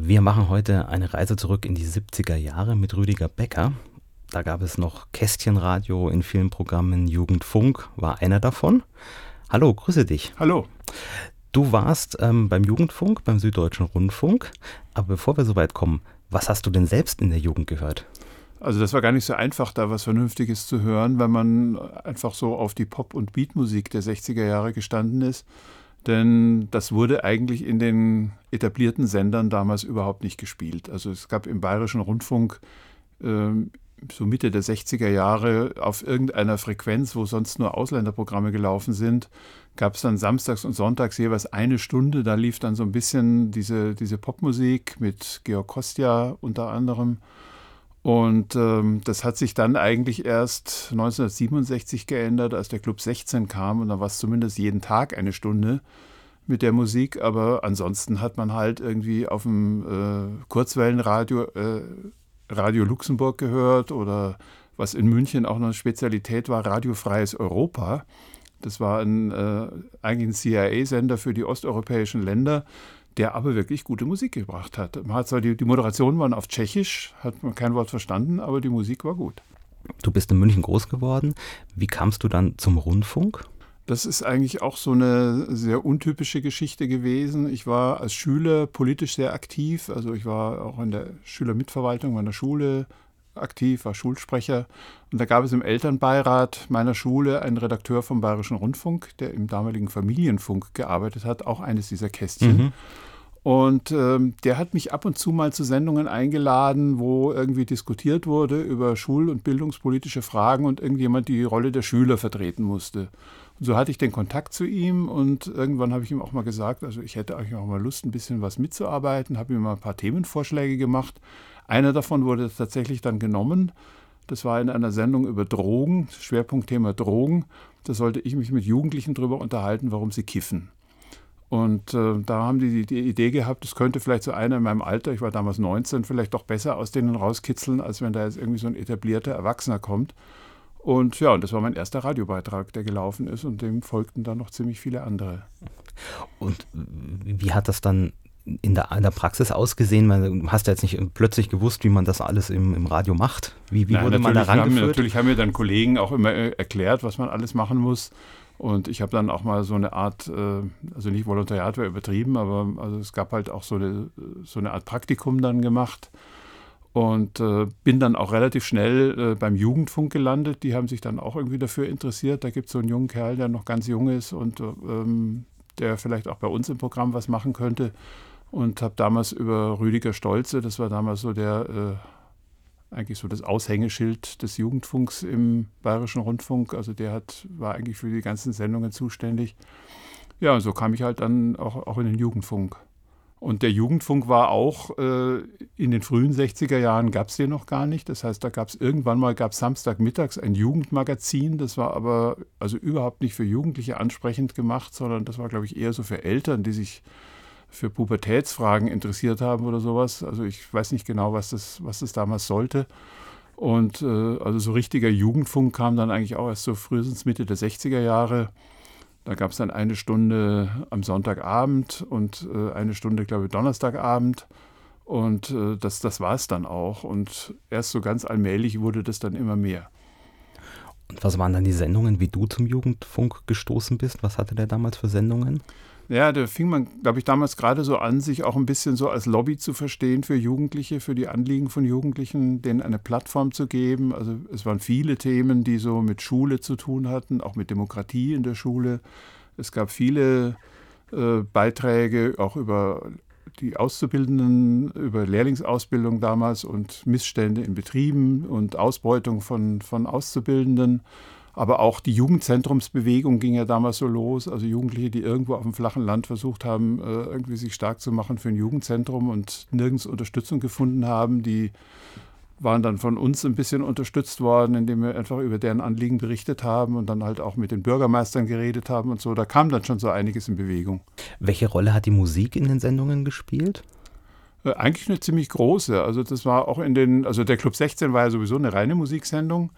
Wir machen heute eine Reise zurück in die 70er Jahre mit Rüdiger Becker. Da gab es noch Kästchenradio in vielen Programmen. Jugendfunk war einer davon. Hallo, grüße dich. Hallo. Du warst ähm, beim Jugendfunk, beim Süddeutschen Rundfunk. Aber bevor wir so weit kommen, was hast du denn selbst in der Jugend gehört? Also das war gar nicht so einfach, da was Vernünftiges zu hören, weil man einfach so auf die Pop- und Beatmusik der 60er Jahre gestanden ist. Denn das wurde eigentlich in den etablierten Sendern damals überhaupt nicht gespielt. Also es gab im Bayerischen Rundfunk äh, so Mitte der 60er Jahre auf irgendeiner Frequenz, wo sonst nur Ausländerprogramme gelaufen sind, gab es dann samstags und sonntags jeweils eine Stunde. Da lief dann so ein bisschen diese, diese Popmusik mit Georg Kostja unter anderem. Und ähm, das hat sich dann eigentlich erst 1967 geändert, als der Club 16 kam. Und dann war es zumindest jeden Tag eine Stunde mit der Musik. Aber ansonsten hat man halt irgendwie auf dem äh, Kurzwellenradio äh, Radio Luxemburg gehört oder was in München auch noch eine Spezialität war, Radiofreies Europa. Das war ein, äh, eigentlich ein CIA-Sender für die osteuropäischen Länder, der aber wirklich gute Musik gebracht hat. Man hat zwar die, die Moderationen waren auf Tschechisch, hat man kein Wort verstanden, aber die Musik war gut. Du bist in München groß geworden. Wie kamst du dann zum Rundfunk? Das ist eigentlich auch so eine sehr untypische Geschichte gewesen. Ich war als Schüler politisch sehr aktiv. Also ich war auch in der Schülermitverwaltung meiner Schule aktiv, war Schulsprecher. Und da gab es im Elternbeirat meiner Schule einen Redakteur vom Bayerischen Rundfunk, der im damaligen Familienfunk gearbeitet hat, auch eines dieser Kästchen. Mhm. Und ähm, der hat mich ab und zu mal zu Sendungen eingeladen, wo irgendwie diskutiert wurde über schul- und bildungspolitische Fragen und irgendjemand die Rolle der Schüler vertreten musste. Und so hatte ich den Kontakt zu ihm und irgendwann habe ich ihm auch mal gesagt, also ich hätte eigentlich auch mal Lust, ein bisschen was mitzuarbeiten, habe ihm mal ein paar Themenvorschläge gemacht. Einer davon wurde tatsächlich dann genommen. Das war in einer Sendung über Drogen, Schwerpunktthema Drogen. Da sollte ich mich mit Jugendlichen darüber unterhalten, warum sie kiffen. Und äh, da haben die die Idee gehabt, es könnte vielleicht so einer in meinem Alter, ich war damals 19, vielleicht doch besser aus denen rauskitzeln, als wenn da jetzt irgendwie so ein etablierter Erwachsener kommt. Und ja, und das war mein erster Radiobeitrag, der gelaufen ist und dem folgten dann noch ziemlich viele andere. Und wie hat das dann in der, in der Praxis ausgesehen? Du hast ja jetzt nicht plötzlich gewusst, wie man das alles im, im Radio macht. Wie, wie Nein, wurde man da rangeführt? Haben, natürlich haben mir dann Kollegen auch immer äh, erklärt, was man alles machen muss. Und ich habe dann auch mal so eine Art, äh, also nicht Volontariat wäre übertrieben, aber also es gab halt auch so eine, so eine Art Praktikum dann gemacht. Und äh, bin dann auch relativ schnell beim Jugendfunk gelandet. Die haben sich dann auch irgendwie dafür interessiert. Da gibt es so einen jungen Kerl, der noch ganz jung ist und ähm, der vielleicht auch bei uns im Programm was machen könnte. Und habe damals über Rüdiger Stolze, das war damals so der äh, eigentlich so das Aushängeschild des Jugendfunks im Bayerischen Rundfunk. Also der hat, war eigentlich für die ganzen Sendungen zuständig. Ja, und so kam ich halt dann auch, auch in den Jugendfunk. Und der Jugendfunk war auch äh, in den frühen 60er Jahren gab es den noch gar nicht. Das heißt, da gab es irgendwann mal gab Samstagmittags ein Jugendmagazin. Das war aber also überhaupt nicht für Jugendliche ansprechend gemacht, sondern das war, glaube ich, eher so für Eltern, die sich für Pubertätsfragen interessiert haben oder sowas. Also ich weiß nicht genau, was das, was das damals sollte. Und äh, also so richtiger Jugendfunk kam dann eigentlich auch erst so frühestens Mitte der 60er Jahre. Da gab es dann eine Stunde am Sonntagabend und äh, eine Stunde, glaube ich, Donnerstagabend. Und äh, das, das war es dann auch. Und erst so ganz allmählich wurde das dann immer mehr. Und was waren dann die Sendungen, wie du zum Jugendfunk gestoßen bist? Was hatte der damals für Sendungen? Ja, da fing man, glaube ich, damals gerade so an, sich auch ein bisschen so als Lobby zu verstehen für Jugendliche, für die Anliegen von Jugendlichen, denen eine Plattform zu geben. Also es waren viele Themen, die so mit Schule zu tun hatten, auch mit Demokratie in der Schule. Es gab viele äh, Beiträge auch über die Auszubildenden, über Lehrlingsausbildung damals und Missstände in Betrieben und Ausbeutung von, von Auszubildenden. Aber auch die Jugendzentrumsbewegung ging ja damals so los. Also Jugendliche, die irgendwo auf dem flachen Land versucht haben, äh, irgendwie sich stark zu machen für ein Jugendzentrum und nirgends Unterstützung gefunden haben, die waren dann von uns ein bisschen unterstützt worden, indem wir einfach über deren Anliegen berichtet haben und dann halt auch mit den Bürgermeistern geredet haben und so. Da kam dann schon so einiges in Bewegung. Welche Rolle hat die Musik in den Sendungen gespielt? Äh, eigentlich eine ziemlich große. Also das war auch in den, also der Club 16 war ja sowieso eine reine Musiksendung.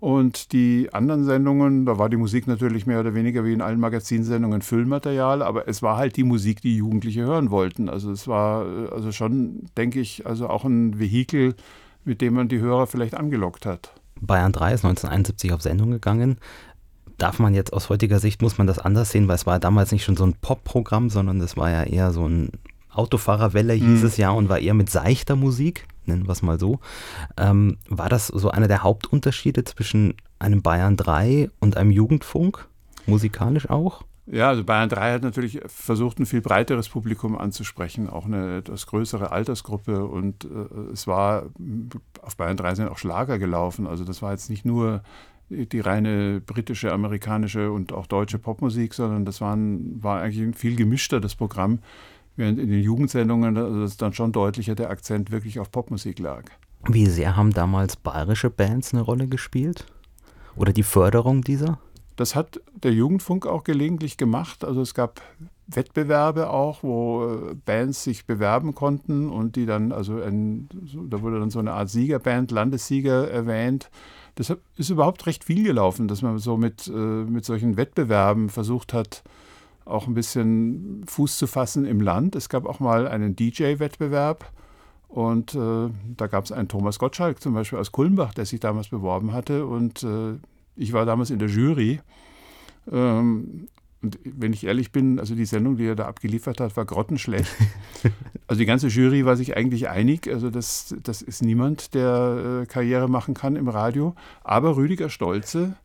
Und die anderen Sendungen, da war die Musik natürlich mehr oder weniger wie in allen Magazinsendungen Füllmaterial, aber es war halt die Musik, die Jugendliche hören wollten. Also es war äh, also schon, denke ich, also auch ein Vehikel, mit dem man die Hörer vielleicht angelockt hat. Bayern 3 ist 1971 auf Sendung gegangen. Darf man jetzt aus heutiger Sicht, muss man das anders sehen, weil es war damals nicht schon so ein Pop-Programm, sondern es war ja eher so ein Autofahrerwelle hieß mhm. es ja und war eher mit seichter Musik nennen wir es mal so. Ähm, war das so einer der Hauptunterschiede zwischen einem Bayern 3 und einem Jugendfunk? Musikalisch auch? Ja, also Bayern 3 hat natürlich versucht, ein viel breiteres Publikum anzusprechen, auch eine etwas größere Altersgruppe. Und äh, es war, auf Bayern 3 sind auch Schlager gelaufen. Also das war jetzt nicht nur die reine britische, amerikanische und auch deutsche Popmusik, sondern das waren, war eigentlich ein viel gemischter, das Programm. Während in den Jugendsendungen das dann schon deutlicher der Akzent wirklich auf Popmusik lag. Wie sehr haben damals bayerische Bands eine Rolle gespielt? Oder die Förderung dieser? Das hat der Jugendfunk auch gelegentlich gemacht. Also es gab Wettbewerbe auch, wo äh, Bands sich bewerben konnten und die dann, also ein, da wurde dann so eine Art Siegerband, Landessieger erwähnt. Das ist überhaupt recht viel gelaufen, dass man so mit, äh, mit solchen Wettbewerben versucht hat, auch ein bisschen Fuß zu fassen im Land. Es gab auch mal einen DJ-Wettbewerb und äh, da gab es einen Thomas Gottschalk zum Beispiel aus Kulmbach, der sich damals beworben hatte und äh, ich war damals in der Jury. Ähm, und wenn ich ehrlich bin, also die Sendung, die er da abgeliefert hat, war grottenschlecht. Also die ganze Jury war sich eigentlich einig. Also das, das ist niemand, der äh, Karriere machen kann im Radio. Aber Rüdiger Stolze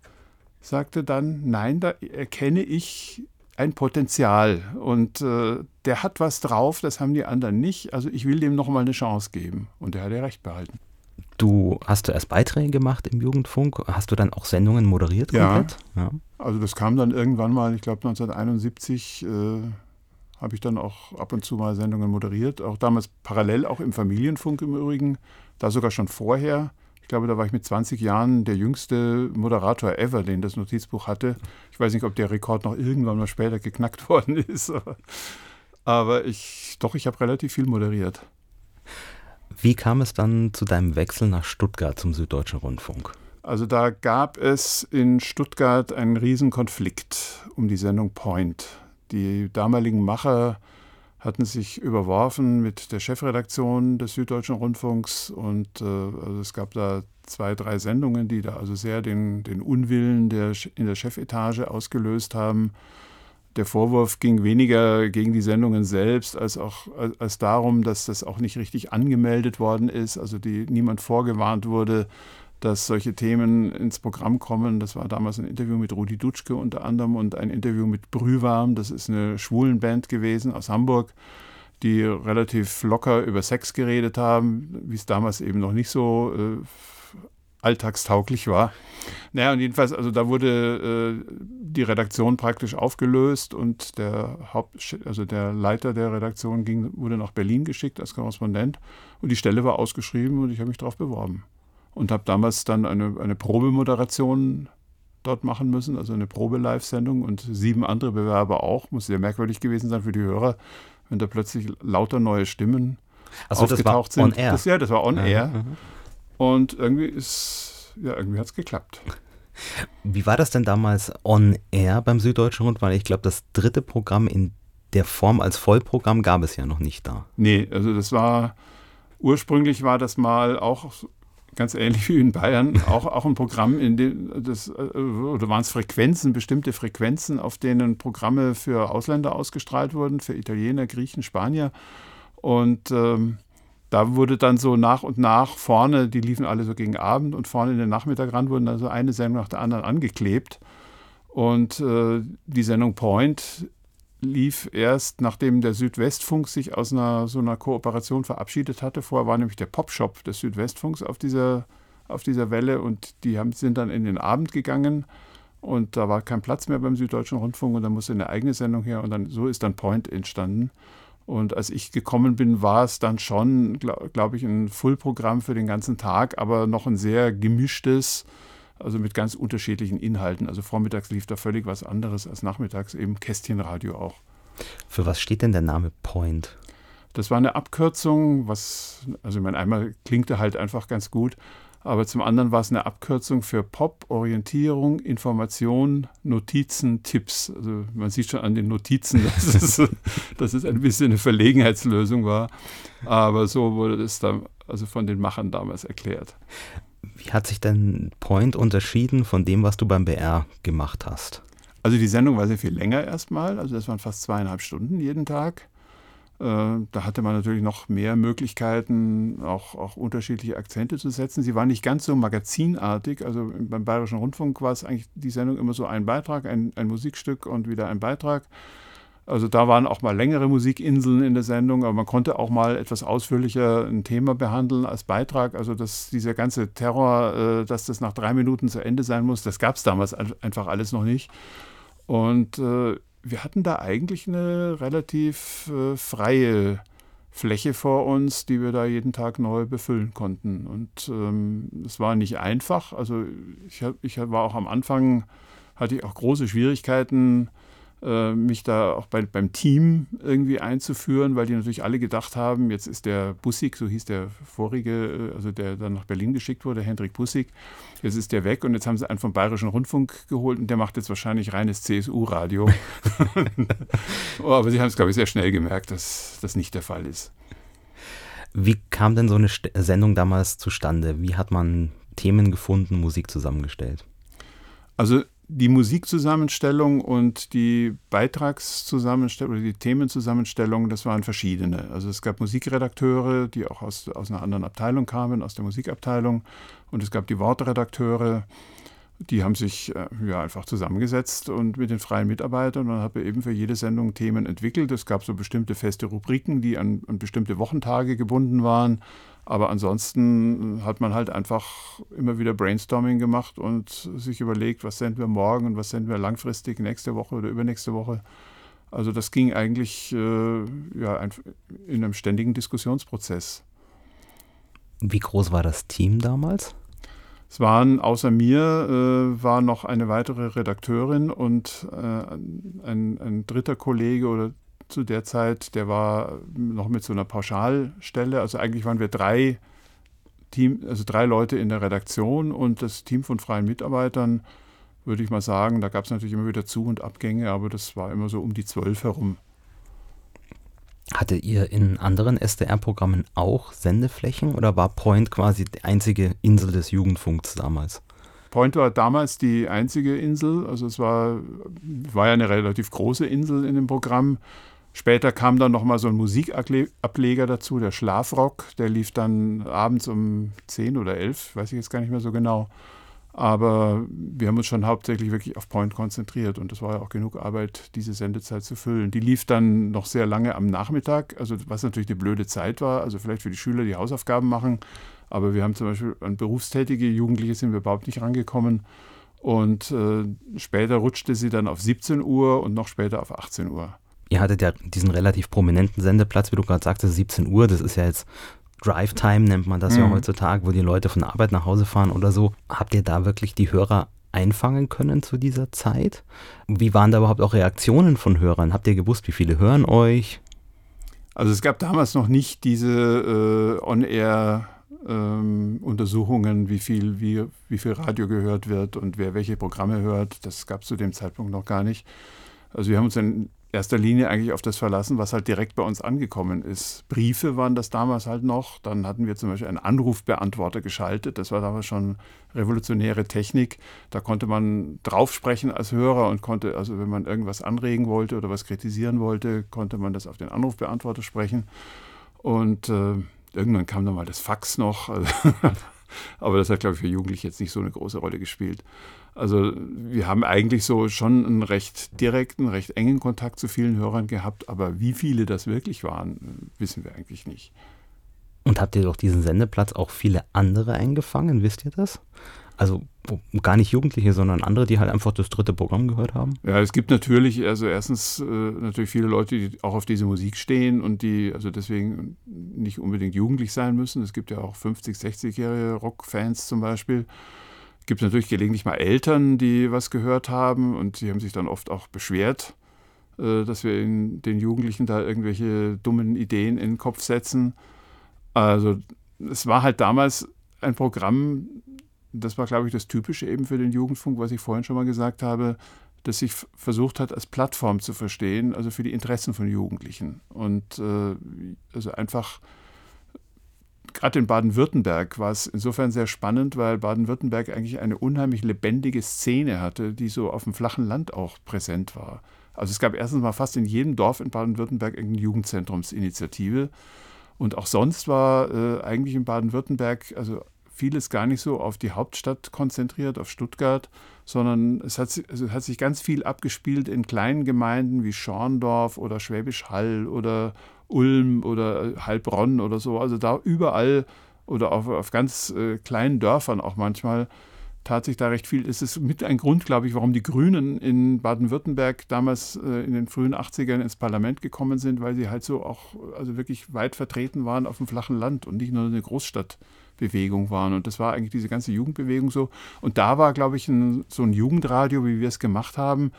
sagte dann, nein, da erkenne ich ein Potenzial und äh, der hat was drauf, das haben die anderen nicht. Also ich will dem nochmal eine Chance geben und der hat ja recht behalten. Du hast du erst Beiträge gemacht im Jugendfunk, hast du dann auch Sendungen moderiert komplett? Ja, ja. also das kam dann irgendwann mal, ich glaube 1971 äh, habe ich dann auch ab und zu mal Sendungen moderiert, auch damals parallel auch im Familienfunk im Übrigen, da sogar schon vorher. Ich glaube, da war ich mit 20 Jahren der jüngste Moderator ever, den das Notizbuch hatte. Ich weiß nicht, ob der Rekord noch irgendwann mal später geknackt worden ist. Aber ich, doch, ich habe relativ viel moderiert. Wie kam es dann zu deinem Wechsel nach Stuttgart zum Süddeutschen Rundfunk? Also da gab es in Stuttgart einen Riesenkonflikt um die Sendung Point. Die damaligen Macher hatten sich überworfen mit der Chefredaktion des Süddeutschen Rundfunks und äh, also es gab da zwei, drei Sendungen, die da also sehr den, den Unwillen der, in der Chefetage ausgelöst haben. Der Vorwurf ging weniger gegen die Sendungen selbst, als auch als, darum, dass das auch nicht richtig angemeldet worden ist, also die niemand vorgewarnt wurde, dass solche Themen ins Programm kommen. Das war damals ein Interview mit Rudi Dutschke unter anderem und ein Interview mit Brühwarm. Das ist eine Schwulenband gewesen aus Hamburg, die relativ locker über Sex geredet haben, wie es damals eben noch nicht so äh, alltagstauglich war. Naja, und jedenfalls, also da wurde äh, die Redaktion praktisch aufgelöst und der Haupt, also der Leiter der Redaktion ging, wurde nach Berlin geschickt als Korrespondent und die Stelle war ausgeschrieben und ich habe mich darauf beworben und habe damals dann eine, eine Probemoderation dort machen müssen, also eine Probe-Live-Sendung und sieben andere Bewerber auch. Muss sehr merkwürdig gewesen sein für die Hörer, wenn da plötzlich lauter neue Stimmen also aufgetaucht das war sind. On air. Das, ja, das war on air. Mhm. Und irgendwie ist, ja, irgendwie hat es geklappt. Wie war das denn damals on air beim Süddeutschen Rundfunk? Ich glaube, das dritte Programm in der Form als Vollprogramm gab es ja noch nicht da. Nee, also das war, ursprünglich war das mal auch ganz ähnlich wie in Bayern, auch, auch ein Programm, in dem das, äh, oder waren es Frequenzen, bestimmte Frequenzen, auf denen Programme für Ausländer ausgestrahlt wurden, für Italiener, Griechen, Spanier. Und ähm, da wurde dann so nach und nach vorne, die liefen alle so gegen Abend und vorne in den Nachmittag ran, wurden dann so eine Sendung nach der anderen angeklebt. Und äh, die Sendung Point lief erst, nachdem der Südwestfunk sich aus einer so einer Kooperation verabschiedet hatte. Vorher war nämlich der Popshop des Südwestfunks auf dieser, auf dieser Welle und die haben, sind dann in den Abend gegangen und da war kein Platz mehr beim Süddeutschen Rundfunk und da musste eine eigene Sendung her und dann so ist dann Point entstanden. Und als ich gekommen bin, war es dann schon, glaube glaub ich, ein Fullprogramm für den ganzen Tag, aber noch ein sehr gemischtes, also mit ganz unterschiedlichen Inhalten. Also vormittags lief da völlig was anderes als nachmittags, eben Kästchenradio auch. Für was steht denn der Name Point? Das war eine Abkürzung, was, also ich meine, einmal klingt er halt einfach ganz gut, aber zum anderen war es eine Abkürzung für Pop, Orientierung, Information, Notizen, Tipps. Also man sieht schon an den Notizen, dass es, dass es ein bisschen eine Verlegenheitslösung war. Aber so wurde das dann also von den Machern damals erklärt. Wie hat sich denn Point unterschieden von dem, was du beim BR gemacht hast? Also die Sendung war sehr viel länger erstmal, also das waren fast zweieinhalb Stunden jeden Tag. Äh, da hatte man natürlich noch mehr Möglichkeiten, auch, auch unterschiedliche Akzente zu setzen. Sie war nicht ganz so magazinartig. Also beim Bayerischen Rundfunk war es eigentlich die Sendung immer so ein Beitrag, ein, ein Musikstück und wieder ein Beitrag. Also da waren auch mal längere Musikinseln in der Sendung, aber man konnte auch mal etwas ausführlicher ein Thema behandeln als Beitrag. Also dass dieser ganze Terror, äh, dass das nach drei Minuten zu Ende sein muss, das gab es damals einfach alles noch nicht. Und äh, wir hatten da eigentlich eine relativ äh, freie Fläche vor uns, die wir da jeden Tag neu befüllen konnten. Und ähm, es war nicht einfach. Also ich, hab, ich war auch am Anfang, hatte ich auch große Schwierigkeiten, mich da auch bei, beim Team irgendwie einzuführen, weil die natürlich alle gedacht haben, jetzt ist der Bussig, so hieß der vorige, äh, also der dann nach Berlin geschickt wurde, Hendrik Bussig, jetzt ist der weg und jetzt haben sie einen vom Bayerischen Rundfunk geholt und der macht jetzt wahrscheinlich reines CSU-Radio. oh, aber sie haben es, glaube ich, sehr schnell gemerkt, dass das nicht der Fall ist. Wie kam denn so eine Sendung damals zustande? Wie hat man Themen gefunden, Musik zusammengestellt? Also die Musikzusammenstellung und die Beitragszusammenstellung oder die Themenzusammenstellung, das waren verschiedene. Also es gab Musikredakteure, die auch aus, aus einer anderen Abteilung kamen, aus der Musikabteilung. Und es gab die Wortredakteure, die haben sich äh, ja einfach zusammengesetzt und mit den freien Mitarbeitern und haben eben für jede Sendung Themen entwickelt. Es gab so bestimmte feste Rubriken, die an, an bestimmte Wochentage gebunden waren. Aber ansonsten hat man halt einfach immer wieder Brainstorming gemacht und sich überlegt, was senden wir morgen und was senden wir langfristig nächste Woche oder übernächste Woche. Also das ging eigentlich äh, ja, in einem ständigen Diskussionsprozess. Wie groß war das Team damals? Es waren außer mir äh, war noch eine weitere Redakteurin und äh, ein, ein, dritter Kollege oder zu der Zeit, der war noch mit so einer Pauschalstelle. Also eigentlich waren wir drei Team, also drei Leute in der Redaktion und das Team von freien Mitarbeitern, würde ich mal sagen, da gab es natürlich immer wieder Zu- und Abgänge, aber das war immer so um die zwölf herum. Hattet ihr in anderen SDR-Programmen auch Sendeflächen oder war Point quasi die einzige Insel des Jugendfunks damals? Point war damals die einzige Insel, also es war, war ja eine relativ große Insel in dem Programm. Später kam dann nochmal so ein Musikableger dazu, der Schlafrock. Der lief dann abends um 10 oder 11, weiß ich jetzt gar nicht mehr so genau. Aber wir haben uns schon hauptsächlich wirklich auf Point konzentriert und das war ja auch genug Arbeit, diese Sendezeit zu füllen. Die lief dann noch sehr lange am Nachmittag, also was natürlich eine blöde Zeit war, also vielleicht für die Schüler, die Hausaufgaben machen. Aber wir haben zum Beispiel an berufstätige Jugendliche sind wir überhaupt nicht rangekommen. Und äh, später rutschte sie dann auf 17 Uhr und noch später auf 18 Uhr ihr hattet ja diesen relativ prominenten Sendeplatz, wie du gerade sagtest, 17 Uhr, das ist ja jetzt Drive Time, nennt man das mhm. ja heutzutage, wo die Leute von der Arbeit nach Hause fahren oder so. Habt ihr da wirklich die Hörer einfangen können zu dieser Zeit? Wie waren da überhaupt auch Reaktionen von Hörern? Habt ihr gewusst, wie viele hören euch? Also es gab damals noch nicht diese äh, On-Air ähm, Untersuchungen, wie viel, wie, wie viel Radio gehört wird und wer welche Programme hört. Das gab es zu dem Zeitpunkt noch gar nicht. Also wir haben uns dann erster Linie eigentlich auf das verlassen, was halt direkt bei uns angekommen ist. Briefe waren das damals halt noch. Dann hatten wir zum Beispiel einen Anrufbeantworter geschaltet. Das war damals schon revolutionäre Technik. Da konnte man draufsprechen als Hörer und konnte, also wenn man irgendwas anregen wollte oder was kritisieren wollte, konnte man das auf den Anrufbeantworter sprechen. Und äh, irgendwann kam dann mal das Fax noch. Aber das hat, glaube ich, für Jugendliche jetzt nicht so eine große Rolle gespielt. Also wir haben eigentlich so schon einen recht direkten, recht engen Kontakt zu vielen Hörern gehabt, aber wie viele das wirklich waren, wissen wir eigentlich nicht. Und habt ihr durch diesen Sendeplatz auch viele andere eingefangen, wisst ihr das? Also gar nicht Jugendliche, sondern andere, die halt einfach das dritte Programm gehört haben? Ja, es gibt natürlich, also erstens äh, natürlich viele Leute, die auch auf diese Musik stehen und die also deswegen nicht unbedingt jugendlich sein müssen. Es gibt ja auch 50-, 60-jährige Rockfans zum Beispiel gibt es natürlich gelegentlich mal Eltern, die was gehört haben und sie haben sich dann oft auch beschwert, äh, dass wir den Jugendlichen da irgendwelche dummen Ideen in den Kopf setzen. Also es war halt damals ein Programm, das war, glaube ich, das Typische eben für den Jugendfunk, was ich vorhin schon mal gesagt habe, das sich versucht hat, als Plattform zu verstehen, also für die Interessen von Jugendlichen. Und äh, also einfach, gerade in Baden-Württemberg war es insofern sehr spannend, weil Baden-Württemberg eigentlich eine unheimlich lebendige Szene hatte, die so auf dem flachen Land auch präsent war. Also es gab erstens mal fast in jedem Dorf in Baden-Württemberg irgendeine Jugendzentrumsinitiative. Und auch sonst war äh, eigentlich in Baden-Württemberg, also vieles gar nicht so auf die Hauptstadt konzentriert, auf Stuttgart, sondern es hat, also hat sich ganz viel abgespielt in kleinen Gemeinden wie Schorndorf oder Schwäbisch Hall oder Ulm oder Heilbronn oder so. Also da überall oder auf, auf ganz äh, kleinen Dörfern auch manchmal tat sich da recht viel. Es ist mit ein Grund, glaube ich, warum die Grünen in Baden-Württemberg damals äh, in den frühen 80ern ins Parlament gekommen sind, weil sie halt so auch also wirklich weit vertreten waren auf dem flachen Land und nicht nur eine Großstadtbewegung waren. Und das war eigentlich diese ganze Jugendbewegung so. Und da war, glaube ich, ein, so ein Jugendradio, wie wir es gemacht haben,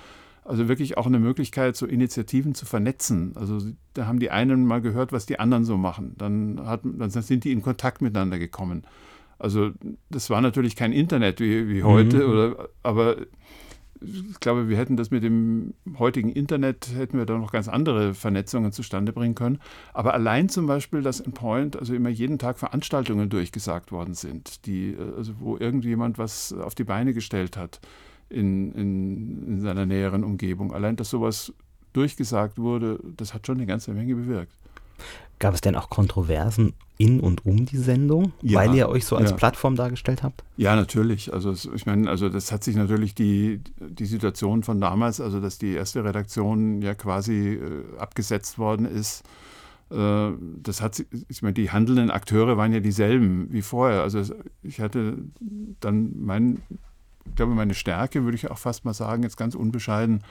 also wirklich auch eine Möglichkeit, so Initiativen zu vernetzen. Also da haben die einen mal gehört, was die anderen so machen. Dann, hat, dann sind die in Kontakt miteinander gekommen. Also das war natürlich kein Internet wie, wie heute, mhm. oder, aber ich glaube, wir hätten das mit dem heutigen Internet, hätten wir da noch ganz andere Vernetzungen zustande bringen können. Aber allein zum Beispiel, dass in Point also immer jeden Tag Veranstaltungen durchgesagt worden sind, die, also wo irgendjemand was auf die Beine gestellt hat in, in, in seiner näheren Umgebung. Allein, dass sowas durchgesagt wurde, das hat schon eine ganze Menge bewirkt. Gab es denn auch Kontroversen in und um die Sendung, ja, weil ihr euch so als ja. Plattform dargestellt habt? Ja, natürlich. Also ich meine, also das hat sich natürlich die, die Situation von damals, also dass die erste Redaktion ja quasi äh, abgesetzt worden ist, äh, das hat, ich meine, die handelnden Akteure waren ja dieselben wie vorher. Also ich hatte dann mein, ich glaube, meine Stärke, würde ich auch fast mal sagen, jetzt ganz unbescheiden,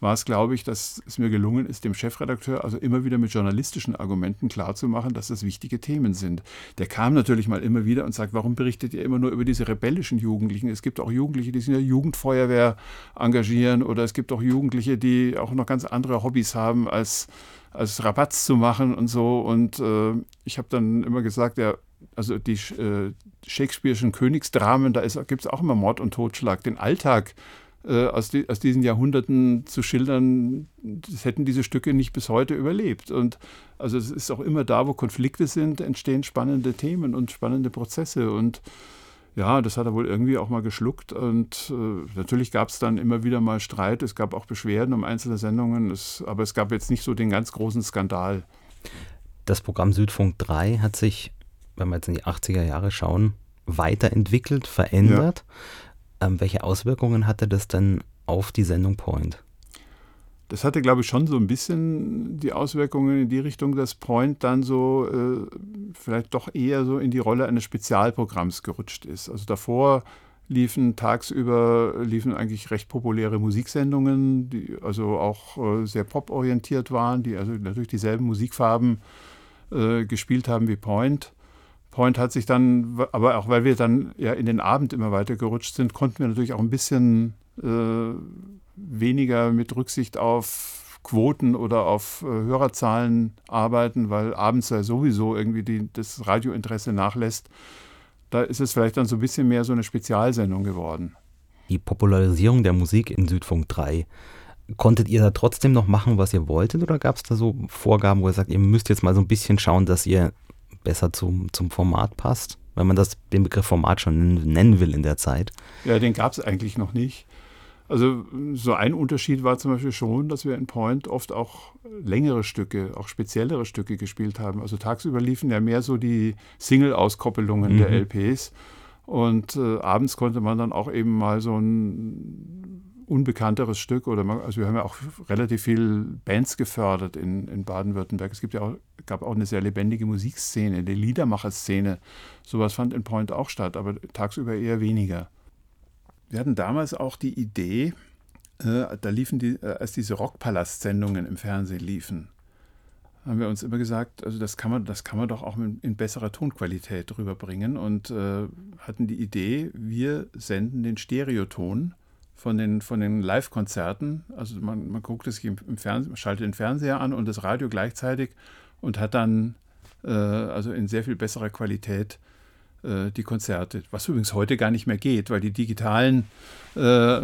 war es, glaube ich, dass es mir gelungen ist, dem Chefredakteur also immer wieder mit journalistischen Argumenten klarzumachen, dass das wichtige Themen sind. Der kam natürlich mal immer wieder und sagt, warum berichtet ihr immer nur über diese rebellischen Jugendlichen? Es gibt auch Jugendliche, die sich in der Jugendfeuerwehr engagieren oder es gibt auch Jugendliche, die auch noch ganz andere Hobbys haben als als Rabatz zu machen und so. Und äh, ich habe dann immer gesagt, ja, also die äh, Shakespeare'schen Königsdramen, da gibt es auch immer Mord und Totschlag. Den Alltag äh, aus, die, aus, diesen Jahrhunderten zu schildern, das hätten diese Stücke nicht bis heute überlebt. Und also es ist auch immer da, wo Konflikte sind, entstehen spannende Themen und spannende Prozesse. Und ja, das hat er wohl irgendwie auch mal geschluckt. Und äh, natürlich gab es dann immer wieder mal Streit. Es gab auch Beschwerden um einzelne Sendungen. Es, aber es gab jetzt nicht so den ganz großen Skandal. Das Programm Südfunk 3 hat sich, wenn wir jetzt in die 80er Jahre schauen, weiterentwickelt, verändert. Ja. Ähm, welche Auswirkungen hatte das denn auf die Sendung Point? Das hatte, glaube ich, schon so ein bisschen die Auswirkungen in die Richtung, dass Point dann so äh, vielleicht doch eher so in die Rolle eines Spezialprogramms gerutscht ist. Also davor liefen tagsüber liefen eigentlich recht populäre Musiksendungen, die also auch äh, sehr poporientiert waren, die also natürlich dieselben Musikfarben äh, gespielt haben wie Point. Point hat sich dann, aber auch weil wir dann ja in den Abend immer weiter gerutscht sind, konnten wir natürlich auch ein bisschen äh, weniger mit Rücksicht auf Quoten oder auf äh, Hörerzahlen arbeiten, weil abends ja sowieso irgendwie die, das Radiointeresse nachlässt. Da ist es vielleicht dann so ein bisschen mehr so eine Spezialsendung geworden. Die Popularisierung der Musik in Südfunk 3, konntet ihr da trotzdem noch machen, was ihr wolltet? Oder gab es da so Vorgaben, wo ihr sagt, ihr müsst jetzt mal so ein bisschen schauen, dass ihr besser zum, zum Format passt, wenn man das den Begriff Format schon nennen will in der Zeit. Ja, den gab es eigentlich noch nicht. Also so ein Unterschied war zum Beispiel schon, dass wir in Point oft auch längere Stücke, auch speziellere Stücke gespielt haben. Also tagsüber liefen ja mehr so die Single-Auskoppelungen mhm. der LPs. Und äh, abends konnte man dann auch eben mal so ein unbekannteres Stück oder man, also wir haben ja auch relativ viel Bands gefördert in, in Baden-Württemberg. Es gibt ja auch, gab auch eine sehr lebendige Musikszene, eine Liedermacherszene. Sowas fand in Point auch statt, aber tagsüber eher weniger. Wir hatten damals auch die Idee, äh, da liefen die, äh, als diese Rockpalast-Sendungen im Fernsehen liefen, haben wir uns immer gesagt, also das kann man, das kann man doch auch in, in besserer Tonqualität rüberbringen und äh, hatten die Idee, wir senden den Stereoton von den, von den Live-Konzerten. Also man, man guckt es im, im Fernsehen, schaltet den Fernseher an und das Radio gleichzeitig und hat dann äh, also in sehr viel besserer Qualität äh, die Konzerte. Was übrigens heute gar nicht mehr geht, weil die digitalen äh,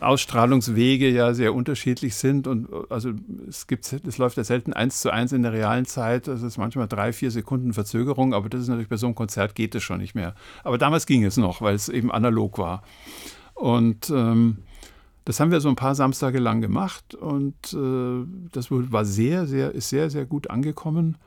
Ausstrahlungswege ja sehr unterschiedlich sind und also es gibt, es läuft ja selten eins zu eins in der realen Zeit. Das ist manchmal drei, vier Sekunden Verzögerung, aber das ist natürlich bei so einem Konzert geht es schon nicht mehr. Aber damals ging es noch, weil es eben analog war. Und ähm, das haben wir so ein paar Samstage lang gemacht und äh, das war sehr, sehr, ist sehr, sehr gut angekommen.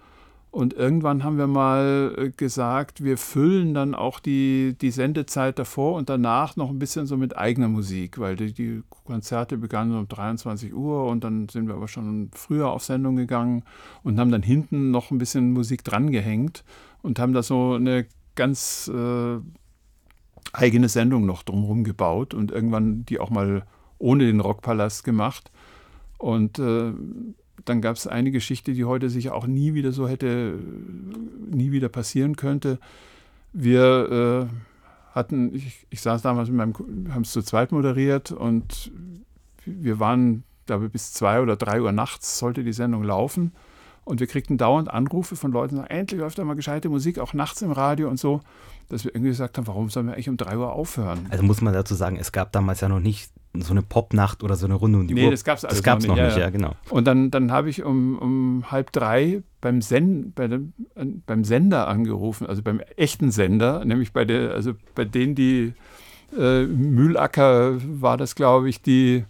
Und irgendwann haben wir mal äh, gesagt, wir füllen dann auch die, die Sendezeit davor und danach noch ein bisschen so mit eigener Musik, weil die, die Konzerte begannen um 23 Uhr und dann sind wir aber schon früher auf Sendung gegangen und haben dann hinten noch ein bisschen Musik drangehängt und haben da so eine ganz äh, eigene Sendung noch drumherum gebaut und irgendwann die auch mal ohne den Rockpalast gemacht. Und äh, dann gab es eine Geschichte, die heute sich auch nie wieder so hätte, nie wieder passieren könnte. Wir äh, hatten, ich, ich, saß damals mit meinem, haben es zu zweit moderiert und wir waren, glaube ich, bis zwei oder drei Uhr nachts sollte die Sendung laufen. Und wir kriegten dauernd Anrufe von Leuten, sagen, endlich läuft da mal gescheite Musik, auch nachts im Radio und so, dass wir irgendwie gesagt haben, warum sollen wir eigentlich um drei Uhr aufhören? Also muss man dazu sagen, es gab damals ja noch nicht so eine Popnacht oder so eine Runde um die nee, Uhr. das gab es das gab's noch, noch nicht, ja, ja. genau. Und dann, dann habe ich um, um halb drei beim, Sen bei dem, beim Sender angerufen, also beim echten Sender, nämlich bei der, also bei denen, die äh, Mühlacker war das, glaube ich, die,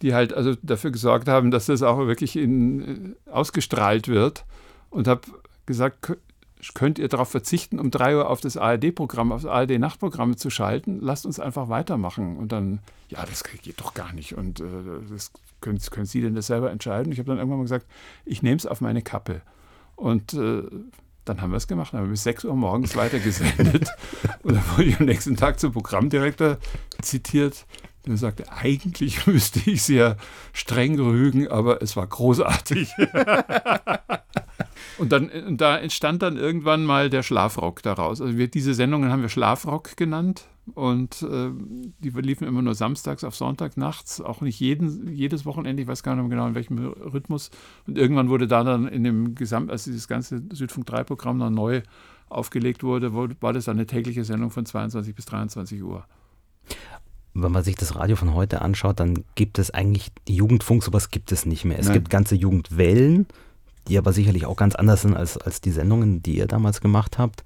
die halt also dafür gesorgt haben, dass das auch wirklich in, äh, ausgestrahlt wird. Und habe gesagt, könnt ihr darauf verzichten, um drei Uhr auf das ARD-Programm, auf das ARD-Nachtprogramm zu schalten? Lasst uns einfach weitermachen. Und dann, ja, das geht doch gar nicht. Und äh, das können, können Sie denn das selber entscheiden? Ich habe dann irgendwann mal gesagt, ich nehme es auf meine Kappe. Und äh, dann haben wir es gemacht, dann haben wir bis 6 Uhr morgens weitergesendet. und dann wurde ich am nächsten Tag zum Programmdirektor zitiert. Der sagte, eigentlich müsste ich sie ja streng rügen, aber es war großartig. Und dann und da entstand dann irgendwann mal der Schlafrock daraus. Also wir, diese Sendungen haben wir Schlafrock genannt und äh, die liefen immer nur samstags auf Sonntag nachts, auch nicht jeden, jedes Wochenende, ich weiß gar nicht mehr genau in welchem Rhythmus. Und irgendwann wurde da dann in dem Gesamt, als dieses ganze Südfunk 3 Programm dann neu aufgelegt wurde, war das dann eine tägliche Sendung von 22 bis 23 Uhr wenn man sich das Radio von heute anschaut, dann gibt es eigentlich Jugendfunk, sowas gibt es nicht mehr. Es Nein. gibt ganze Jugendwellen, die aber sicherlich auch ganz anders sind als, als die Sendungen, die ihr damals gemacht habt.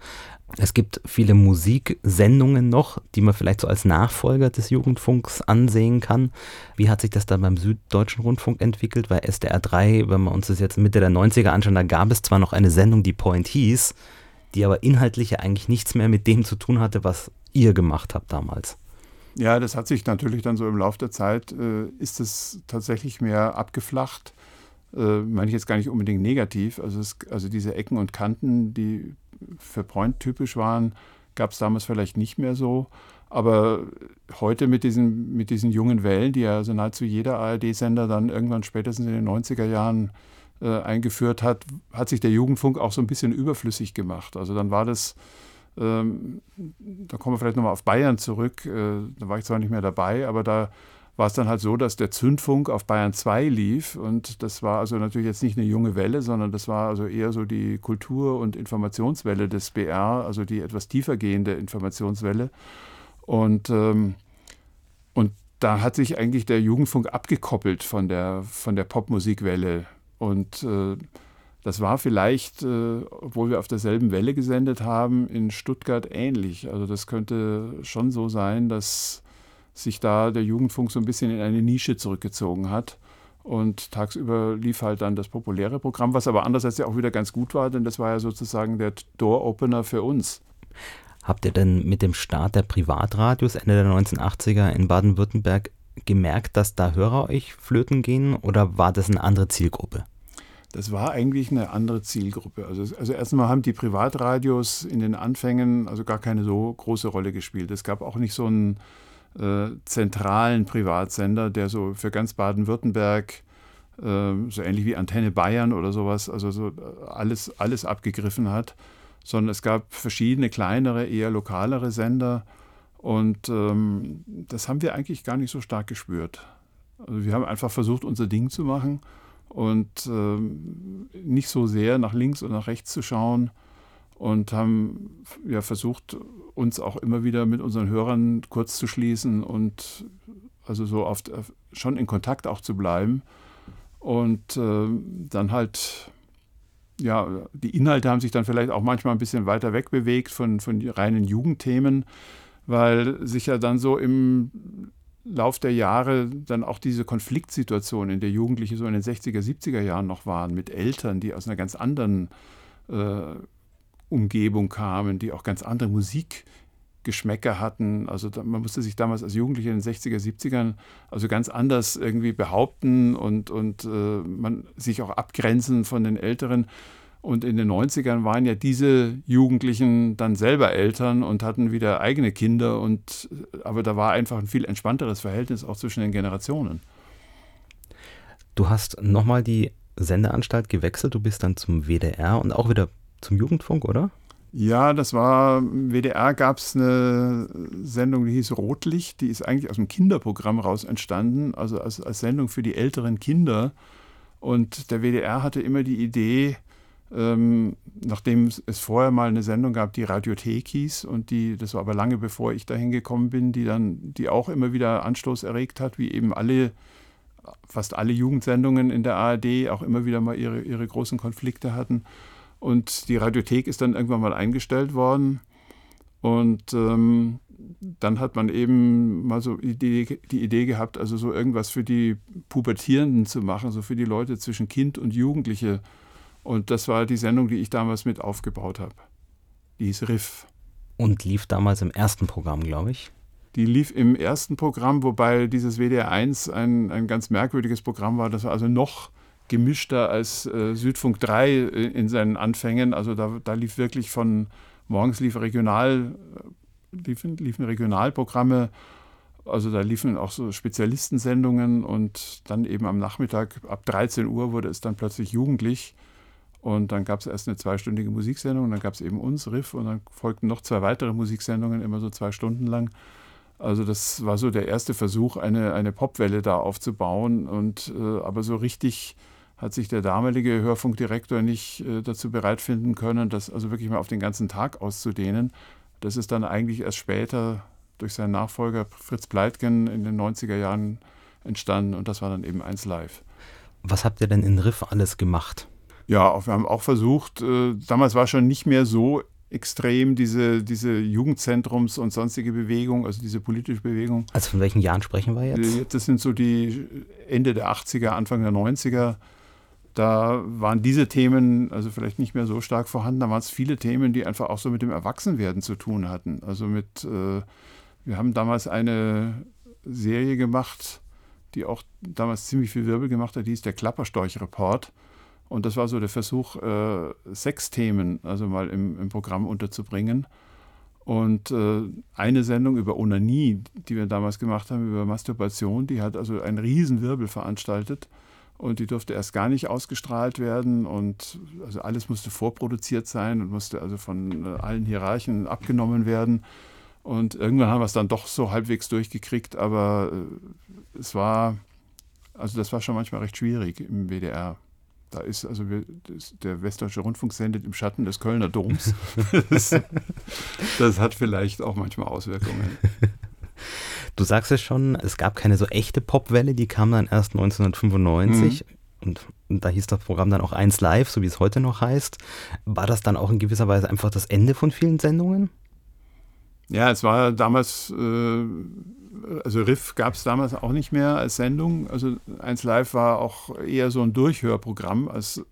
Es gibt viele Musiksendungen noch, die man vielleicht so als Nachfolger des Jugendfunks ansehen kann. Wie hat sich das dann beim Süddeutschen Rundfunk entwickelt? Weil SDR 3, wenn wir uns das jetzt Mitte der 90er anschauen, da gab es zwar noch eine Sendung, die Point hieß, die aber inhaltlich ja eigentlich nichts mehr mit dem zu tun hatte, was ihr gemacht habt damals. Ja, das hat sich natürlich dann so im Laufe der Zeit, äh, ist es tatsächlich mehr abgeflacht äh, meine ich jetzt gar nicht unbedingt negativ. Also, es, also diese Ecken und Kanten, die für Point typisch waren, gab es damals vielleicht nicht mehr so. Aber heute mit diesen, mit diesen jungen Wellen, die ja also nahezu jeder ARD-Sender dann irgendwann spätestens in den 90er Jahren äh, eingeführt hat, hat sich der Jugendfunk auch so ein bisschen überflüssig gemacht. Also dann war das, ähm, da kommen wir vielleicht nochmal auf Bayern zurück, äh, da war ich zwar nicht mehr dabei, aber da war es dann halt so, dass der Zündfunk auf Bayern 2 lief und das war also natürlich jetzt nicht eine junge Welle, sondern das war also eher so die Kultur- und Informationswelle des BR, also die etwas tiefer gehende Informationswelle. Und, ähm, und da hat sich eigentlich der Jugendfunk abgekoppelt von der, von der Popmusikwelle. Und äh, das war vielleicht, äh, obwohl wir auf derselben Welle gesendet haben, in Stuttgart ähnlich. Also das könnte schon so sein, dass sich da der Jugendfunk so ein bisschen in eine Nische zurückgezogen hat. Und tagsüber lief halt dann das populäre Programm, was aber andererseits ja auch wieder ganz gut war, denn das war ja sozusagen der Door-Opener für uns. Habt ihr denn mit dem Start der Privatradios Ende der 1980er in Baden-Württemberg gemerkt, dass da Hörer euch flöten gehen oder war das eine andere Zielgruppe? Das war eigentlich eine andere Zielgruppe. Also, also erstmal haben die Privatradios in den Anfängen also gar keine so große Rolle gespielt. Es gab auch nicht so einen äh, zentralen Privatsender, der so für ganz Baden-Württemberg äh, so ähnlich wie Antenne Bayern oder sowas, also so äh, alles, alles abgegriffen hat, sondern es gab verschiedene kleinere, eher lokalere Sender und ähm, das haben wir eigentlich gar nicht so stark gespürt. Also wir haben einfach versucht, unser Ding zu machen und ähm, nicht so sehr nach links und nach rechts zu schauen. Und haben ja versucht, uns auch immer wieder mit unseren Hörern kurz zu schließen und also so oft schon in Kontakt auch zu bleiben. Und äh, dann halt, ja, die Inhalte haben sich dann vielleicht auch manchmal ein bisschen weiter wegbewegt von, von reinen Jugendthemen, weil sich ja dann so im Lauf der Jahre dann auch diese Konfliktsituation, in der Jugendliche so in den 60er, 70er Jahren noch waren, mit Eltern, die aus einer ganz anderen äh, Umgebung kamen, die auch ganz andere Musikgeschmäcker hatten. Also man musste sich damals als Jugendliche in den 60er, 70ern also ganz anders irgendwie behaupten und, und äh, man sich auch abgrenzen von den Älteren. Und in den 90ern waren ja diese Jugendlichen dann selber Eltern und hatten wieder eigene Kinder. Und, aber da war einfach ein viel entspannteres Verhältnis auch zwischen den Generationen. Du hast nochmal die Sendeanstalt gewechselt. Du bist dann zum WDR und auch wieder zum Jugendfunk, oder? Ja, das war, im WDR gab es eine Sendung, die hieß Rotlicht, die ist eigentlich aus dem Kinderprogramm raus entstanden, also als, als Sendung für die älteren Kinder. Und der WDR hatte immer die Idee, ähm, nachdem es vorher mal eine Sendung gab, die Radiothek hieß und die, das war aber lange bevor ich dahin gekommen bin, die dann, die auch immer wieder Anstoß erregt hat, wie eben alle, fast alle Jugendsendungen in der ARD auch immer wieder mal ihre, ihre großen Konflikte hatten. Und die Radiothek ist dann irgendwann mal eingestellt worden. Und ähm, dann hat man eben mal so die, die, Idee gehabt, also so irgendwas für die Pubertierenden zu machen, so für die Leute zwischen Kind und Jugendliche. Und das war die Sendung, die ich damals mit aufgebaut habe. Die hieß Riff. Und lief damals im ersten Programm, glaube ich. Die lief im ersten Programm, wobei dieses WDR 1 ein, ein ganz merkwürdiges Programm war. Das war also noch gemischter als äh, Südfunk 3 äh, in seinen Anfängen. Also da, da lief wirklich von morgens lief Regional, äh, liefen, liefen Regionalprogramme, also da liefen auch so Spezialistensendungen und dann eben am Nachmittag ab 13 Uhr wurde es dann plötzlich jugendlich. Und dann gab es erst eine zweistündige Musiksendung, dann gab es eben uns, Riff, und dann folgten noch zwei weitere Musiksendungen, immer so zwei Stunden lang. Also das war so der erste Versuch, eine, eine Popwelle da aufzubauen. Und äh, aber so richtig hat sich der damalige Hörfunkdirektor nicht äh, dazu bereit finden können, das also wirklich mal auf den ganzen Tag auszudehnen. Das ist dann eigentlich erst später durch seinen Nachfolger Fritz Pleitgen in den 90er Jahren entstanden und das war dann eben eins live. Was habt ihr denn in Riff alles gemacht? Ja, wir haben auch versucht, äh, damals war schon nicht mehr so extrem diese, diese Jugendzentrums- und sonstige Bewegung, also diese politische Bewegung. Also von welchen Jahren sprechen wir jetzt? Das sind so die Ende der 80er, Anfang der 90er. Da waren diese Themen also vielleicht nicht mehr so stark vorhanden. Da waren es viele Themen, die einfach auch so mit dem Erwachsenwerden zu tun hatten. Also mit, äh, wir haben damals eine Serie gemacht, die auch damals ziemlich viel Wirbel gemacht hat, die ist der Klapperstorch-Report. Und das war so der Versuch, äh, Sexthemen also mal im, im Programm unterzubringen. Und äh, eine Sendung über Onanie, die wir damals gemacht haben, über Masturbation, die hat also einen Riesenwirbel veranstaltet und die durfte erst gar nicht ausgestrahlt werden und also alles musste vorproduziert sein und musste also von äh, allen Hierarchen abgenommen werden. Und irgendwann haben wir es dann doch so halbwegs durchgekriegt, aber äh, es war, also das war schon manchmal recht schwierig im WDR. Da ist also der Westdeutsche Rundfunk sendet im Schatten des Kölner Doms. das, das hat vielleicht auch manchmal Auswirkungen. Du sagst es schon, es gab keine so echte Popwelle, die kam dann erst 1995. Mhm. Und, da hieß das Programm dann auch 1 Live, so wie es heute noch heißt. War das dann auch in gewisser Weise einfach das Ende von vielen Sendungen? Ja, es war damals, äh, also Riff gab es damals auch nicht mehr als Sendung. Also 1 Live war auch eher so ein Durchhörprogramm. Als,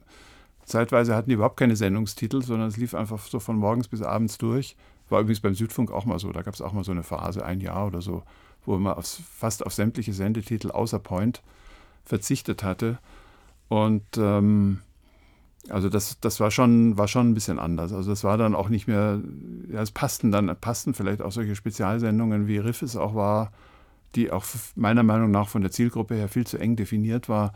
zeitweise hatten die überhaupt keine Sendungstitel, sondern es lief einfach so von morgens bis abends durch. War übrigens beim Südfunk auch mal so. Da gab es auch mal so eine Phase, ein Jahr oder so, wo man aufs, fast auf sämtliche Sendetitel außer Point verzichtet hatte. Und ähm, also das, das war schon, war schon ein bisschen anders. Also das war dann auch nicht mehr, ja, es passten dann, passten vielleicht auch solche Spezialsendungen wie Riff es auch war, die auch meiner Meinung nach von der Zielgruppe her viel zu eng definiert war.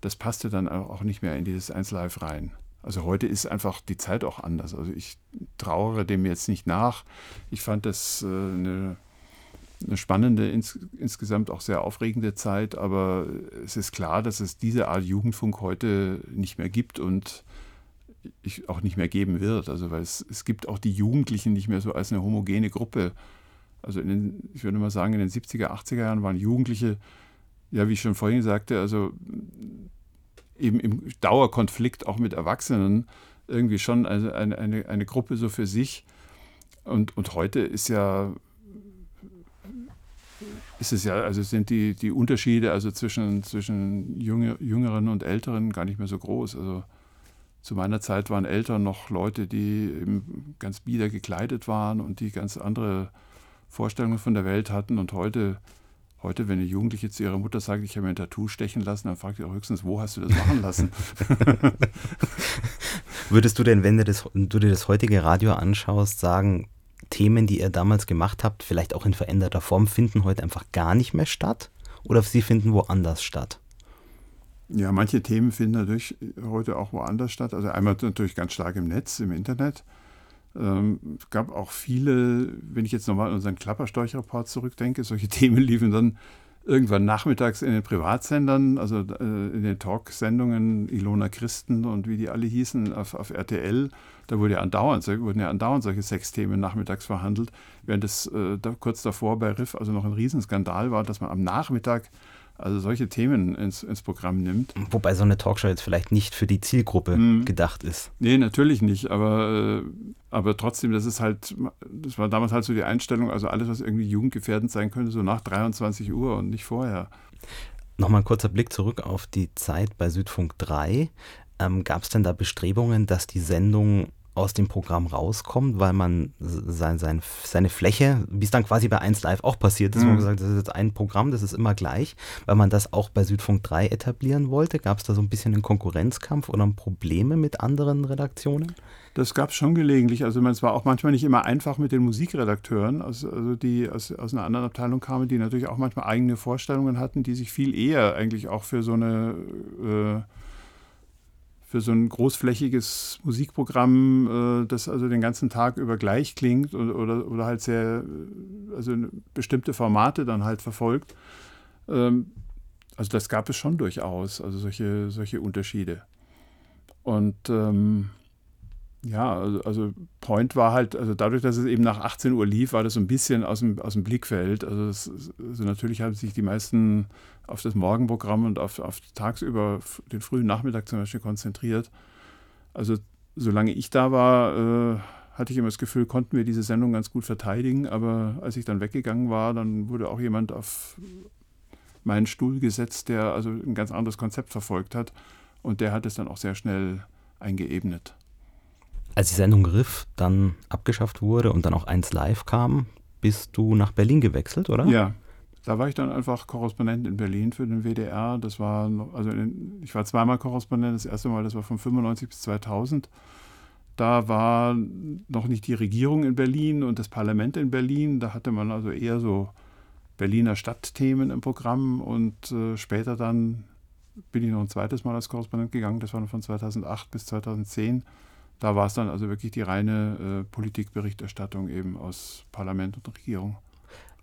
Das passte dann auch nicht mehr in dieses 1 Live rein. Also heute ist einfach die Zeit auch anders. Also ich trauere dem jetzt nicht nach. Ich fand das äh, eine, eine, spannende, ins, insgesamt auch sehr aufregende Zeit, aber es ist klar, dass es diese Art Jugendfunk heute nicht mehr gibt und ich auch nicht mehr geben wird. Also weil es, es gibt auch die Jugendlichen nicht mehr so als eine homogene Gruppe. Also den, ich würde mal sagen, in den 70er, 80er Jahren waren Jugendliche, ja, wie ich schon vorhin sagte, also eben im Dauerkonflikt auch mit Erwachsenen irgendwie schon eine, eine, eine Gruppe so für sich. Und, und heute ist ja ist es ja, also sind die, die Unterschiede also zwischen, zwischen Jünger, Jüngeren und Älteren gar nicht mehr so groß. Also zu meiner Zeit waren Eltern noch Leute, die ganz bieder gekleidet waren und die ganz andere Vorstellungen von der Welt hatten. Und heute, heute wenn eine Jugendliche zu ihrer Mutter sagt, ich habe mir ein Tattoo stechen lassen, dann fragt ihr auch höchstens, wo hast du das machen lassen? Würdest du denn, wenn du, das, du dir das heutige Radio anschaust, sagen, Themen, die ihr damals gemacht habt, vielleicht auch in veränderter Form, finden heute einfach gar nicht mehr statt? Oder sie finden woanders statt? Ja, manche Themen finden natürlich heute auch woanders statt. Also einmal natürlich ganz stark im Netz, im Internet. Ähm, es gab auch viele, wenn ich jetzt nochmal an unseren Klapperstorch-Report zurückdenke, solche Themen liefen dann irgendwann nachmittags in den Privatsendern, also äh, in den Talksendungen Ilona Christen und wie die alle hießen auf, auf RTL. Da wurde ja andauernd, wurden ja andauernd solche Sexthemen nachmittags verhandelt, während es äh, da, kurz davor bei Riff also noch ein Riesenskandal war, dass man am Nachmittag also solche Themen ins, ins Programm nimmt. Wobei so eine Talkshow jetzt vielleicht nicht für die Zielgruppe hm. gedacht ist. Nee, natürlich nicht, aber, äh, aber trotzdem, das ist halt, das war damals halt so die Einstellung, also alles, was irgendwie jugendgefährdend sein könnte, so nach 23 Uhr und nicht vorher. Nochmal ein kurzer Blick zurück auf die Zeit bei Südfunk 3. Ähm, Gab es denn da Bestrebungen, dass die Sendung aus dem Programm rauskommt, weil man sein, sein, seine Fläche, wie es dann quasi bei 1 Live auch passiert ist, mhm. wo man gesagt das ist jetzt ein Programm, das ist immer gleich, weil man das auch bei Südfunk 3 etablieren wollte. Gab es da so ein bisschen einen Konkurrenzkampf oder Probleme mit anderen Redaktionen? Das gab es schon gelegentlich. Also es war auch manchmal nicht immer einfach mit den Musikredakteuren, also, also die aus, aus einer anderen Abteilung kamen, die natürlich auch manchmal eigene Vorstellungen hatten, die sich viel eher eigentlich auch für so eine äh, für so ein großflächiges Musikprogramm, äh, das also den ganzen Tag über gleich klingt oder, oder, halt sehr, äh, also bestimmte Formate dann halt verfolgt. Ähm, also das gab es schon durchaus, also solche, solche Unterschiede. Und ähm, ja, also, also, Point war halt, also dadurch, dass es eben nach 18 Uhr lief, war das so ein bisschen aus dem, aus dem Blickfeld. Also, das, also natürlich haben sich die meisten auf das Morgenprogramm und auf, auf tagsüber den frühen Nachmittag zum Beispiel konzentriert. Also solange ich da war, äh, hatte ich immer das Gefühl, konnten wir diese Sendung ganz gut verteidigen. Aber als ich dann weggegangen war, dann wurde auch jemand auf meinen Stuhl gesetzt, der also ein ganz anderes Konzept verfolgt hat. Und der hat es dann auch sehr schnell eingeebnet. Als die Sendung Riff dann abgeschafft wurde und dann auch eins live kam, bist du nach Berlin gewechselt, oder? Ja, da war ich dann einfach Korrespondent in Berlin für den WDR. Das war, also in, ich war zweimal Korrespondent. Das erste Mal, das war von 95 bis 2000. Da war noch nicht die Regierung in Berlin und das Parlament in Berlin. Da hatte man also eher so Berliner Stadtthemen im Programm. Und äh, später dann bin ich noch ein zweites Mal als Korrespondent gegangen. Das war von 2008 bis 2010. Da war es dann also wirklich die reine äh, Politikberichterstattung eben aus Parlament und Regierung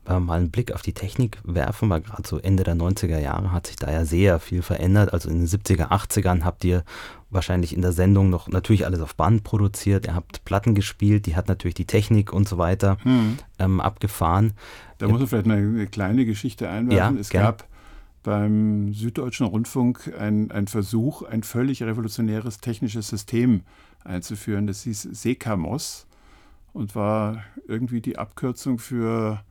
mal einen Blick auf die Technik werfen, weil gerade so Ende der 90er Jahre hat sich da ja sehr viel verändert. Also in den 70er, 80ern habt ihr wahrscheinlich in der Sendung noch natürlich alles auf Band produziert. Ihr habt Platten gespielt, die hat natürlich die Technik und so weiter hm. ähm, abgefahren. Da muss man vielleicht eine, eine kleine Geschichte einwerfen. Ja, es gern. gab beim Süddeutschen Rundfunk einen Versuch, ein völlig revolutionäres technisches System einzuführen. Das hieß SECAMOS und war irgendwie die Abkürzung für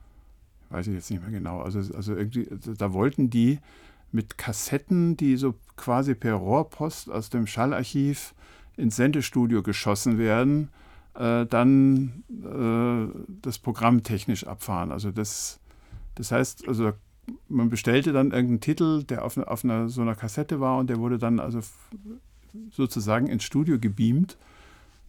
weiß ich jetzt nicht mehr genau. Also, also irgendwie, da wollten die mit Kassetten, die so quasi per Rohrpost aus dem Schallarchiv ins Sendestudio geschossen werden, äh, dann äh, das Programm technisch abfahren. Also das, das heißt, also man bestellte dann irgendeinen Titel, der auf, auf einer, so einer Kassette war und der wurde dann also sozusagen ins Studio gebeamt.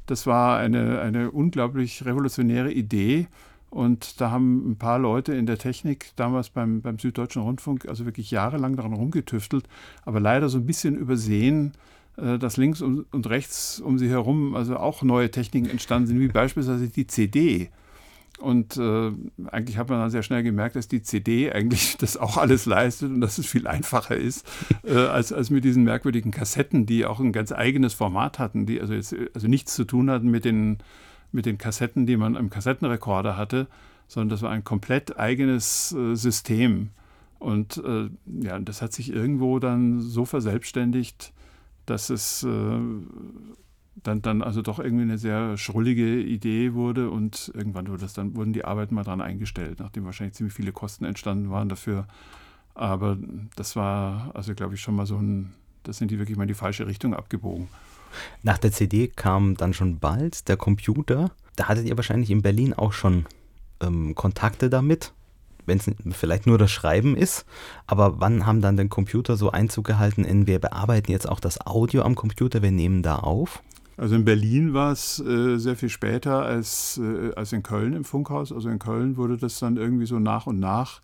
Das war eine, eine unglaublich revolutionäre Idee und da haben ein paar Leute in der Technik damals beim, beim Süddeutschen Rundfunk also wirklich jahrelang daran rumgetüftelt, aber leider so ein bisschen übersehen, äh, dass links und rechts um sie herum also auch neue Techniken entstanden sind, wie beispielsweise die CD. Und äh, eigentlich hat man dann sehr schnell gemerkt, dass die CD eigentlich das auch alles leistet und dass es viel einfacher ist, äh, als, als mit diesen merkwürdigen Kassetten, die auch ein ganz eigenes Format hatten, die also jetzt also nichts zu tun hatten mit den, mit den Kassetten, die man im Kassettenrekorder hatte, sondern das war ein komplett eigenes äh, System. Und äh, ja, das hat sich irgendwo dann so verselbstständigt, dass es äh, dann, dann also doch irgendwie eine sehr schrullige Idee wurde und irgendwann wurde das dann, wurden die Arbeiten mal dran eingestellt, nachdem wahrscheinlich ziemlich viele Kosten entstanden waren dafür. Aber das war, also glaube ich, schon mal so ein, das sind die wirklich mal in die falsche Richtung abgebogen. Nach der CD kam dann schon bald der Computer. Da hattet ihr wahrscheinlich in Berlin auch schon ähm, Kontakte damit, wenn es vielleicht nur das Schreiben ist. Aber wann haben dann den Computer so Einzug gehalten in, wir bearbeiten jetzt auch das Audio am Computer, wir nehmen da auf? Also in Berlin war es äh, sehr viel später als, äh, als in Köln im Funkhaus. Also in Köln wurde das dann irgendwie so nach und nach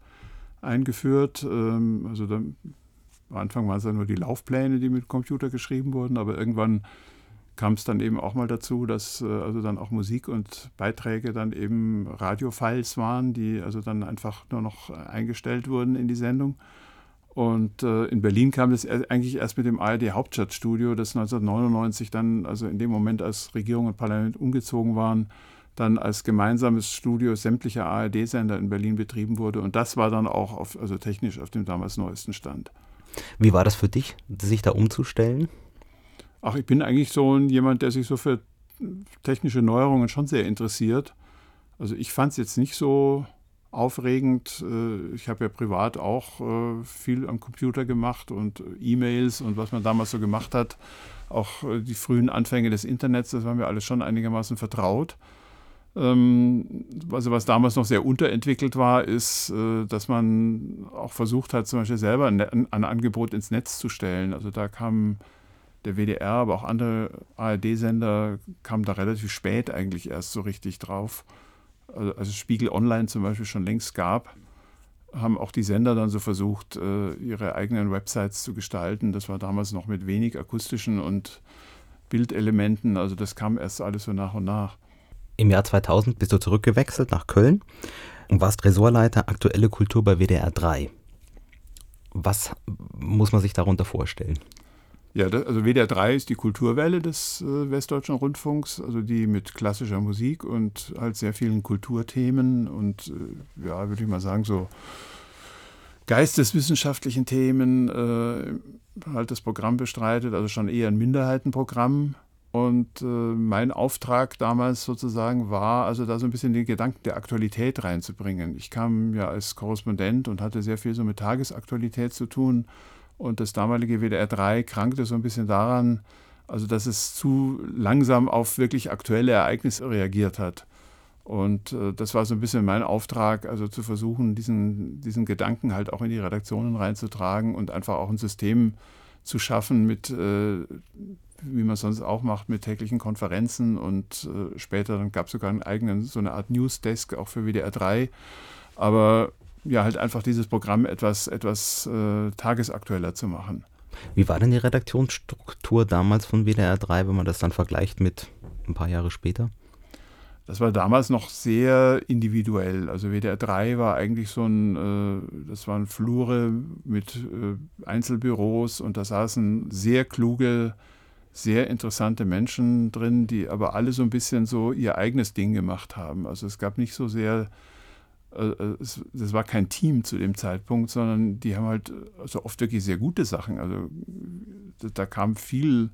eingeführt. Ähm, also dann, am Anfang waren es dann nur die Laufpläne, die mit Computer geschrieben wurden, aber irgendwann kam es dann eben auch mal dazu, dass äh, also dann auch Musik und Beiträge dann eben Radiofiles waren, die also dann einfach nur noch eingestellt wurden in die Sendung. Und äh, in Berlin kam das eigentlich erst mit dem ARD Hauptstadtstudio, das 1999 dann, also in dem Moment, als Regierung und Parlament umgezogen waren, dann als gemeinsames Studio sämtlicher ARD-Sender in Berlin betrieben wurde. Und das war dann auch auf, also technisch auf dem damals neuesten Stand. Wie war das für dich, sich da umzustellen? Ach, ich bin eigentlich so ein, jemand, der sich so für technische Neuerungen schon sehr interessiert. Also ich fand es jetzt nicht so aufregend. Äh, ich habe ja privat auch äh, viel am Computer gemacht und E-Mails und was man damals so gemacht hat. Auch äh, die frühen Anfänge des Internets, das waren wir alles schon einigermaßen vertraut. Ähm, also was damals noch sehr unterentwickelt war, ist, dass man auch versucht hat, zum Beispiel selber ein Angebot ins Netz zu stellen. Also da kam der WDR, aber auch andere ARD-Sender kamen da relativ spät eigentlich erst so richtig drauf also, also Spiegel Online zum Beispiel schon längst gab, haben auch die Sender dann so versucht, äh, ihre eigenen Websites zu gestalten. Das war damals noch mit wenig akustischen und Bildelementen. Also das kam erst alles so nach und nach. Im Jahr 2000 bist du zurückgewechselt nach Köln und warst Ressortleiter Aktuelle Kultur bei WDR 3. Was muss man sich darunter vorstellen? Ja, das, also WDR 3 ist die Kulturwelle des äh, Westdeutschen Rundfunks, also die mit klassischer Musik und halt sehr vielen Kulturthemen und äh, ja, würde ich mal sagen, so geisteswissenschaftlichen Themen äh, halt das Programm bestreitet, also schon eher ein Minderheitenprogramm. Und äh, mein Auftrag damals sozusagen war, also da so ein bisschen den Gedanken der Aktualität reinzubringen. Ich kam ja als Korrespondent und hatte sehr viel so mit Tagesaktualität zu tun und das damalige WDR 3 krankte so ein bisschen daran, also dass es zu langsam auf wirklich aktuelle Ereignisse reagiert hat. Und äh, das war so ein bisschen mein Auftrag, also zu versuchen, diesen, diesen Gedanken halt auch in die Redaktionen reinzutragen und einfach auch ein System zu schaffen mit, äh, wie man es sonst auch macht, mit täglichen Konferenzen und äh, später dann gab es sogar einen eigenen, so eine Art Newsdesk auch für WDR 3. Aber ja, halt einfach dieses Programm etwas, etwas äh, tagesaktueller zu machen. Wie war denn die Redaktionsstruktur damals von WDR 3, wenn man das dann vergleicht mit ein paar Jahre später? Das war damals noch sehr individuell. Also WDR 3 war eigentlich so ein, äh, das waren Flure mit äh, Einzelbüros und da saßen sehr kluge, sehr interessante Menschen drin, die aber alle so ein bisschen so ihr eigenes Ding gemacht haben. Also es gab nicht so sehr das war kein Team zu dem Zeitpunkt, sondern die haben halt also oft wirklich sehr gute Sachen. Also da kam viel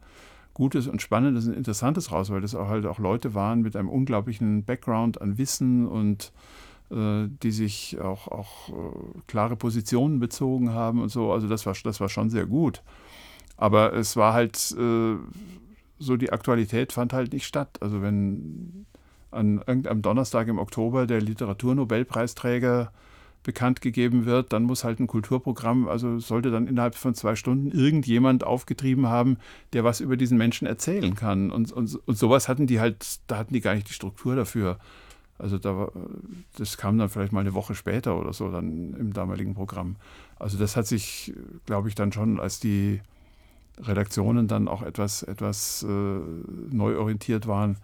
Gutes und Spannendes und Interessantes raus, weil das auch halt auch Leute waren mit einem unglaublichen Background an Wissen und äh, die sich auch, auch äh, klare Positionen bezogen haben und so. Also das war, das war schon sehr gut. Aber es war halt äh, so, die Aktualität fand halt nicht statt. Also wenn an irgendeinem Donnerstag im Oktober der Literaturnobelpreisträger bekannt gegeben wird, dann muss halt ein Kulturprogramm, also sollte dann innerhalb von zwei Stunden irgendjemand aufgetrieben haben, der was über diesen Menschen erzählen kann. Und, und, und sowas hatten die halt, da hatten die gar nicht die Struktur dafür. Also da das kam dann vielleicht mal eine Woche später oder so dann im damaligen Programm. Also das hat sich, glaube ich, dann schon, als die Redaktionen dann auch etwas, etwas äh, neu orientiert waren,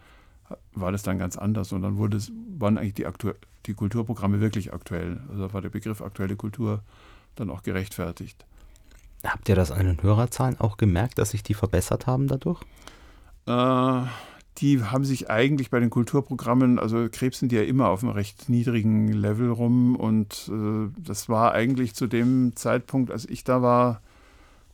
war das dann ganz anders. Und dann wurde es, waren eigentlich die, aktu die Kulturprogramme wirklich aktuell. Also war der Begriff aktuelle Kultur dann auch gerechtfertigt. Habt ihr das an den Hörerzahlen auch gemerkt, dass sich die verbessert haben dadurch? Äh, die haben sich eigentlich bei den Kulturprogrammen, also krebsen die ja immer auf einem recht niedrigen Level rum. Und äh, das war eigentlich zu dem Zeitpunkt, als ich da war,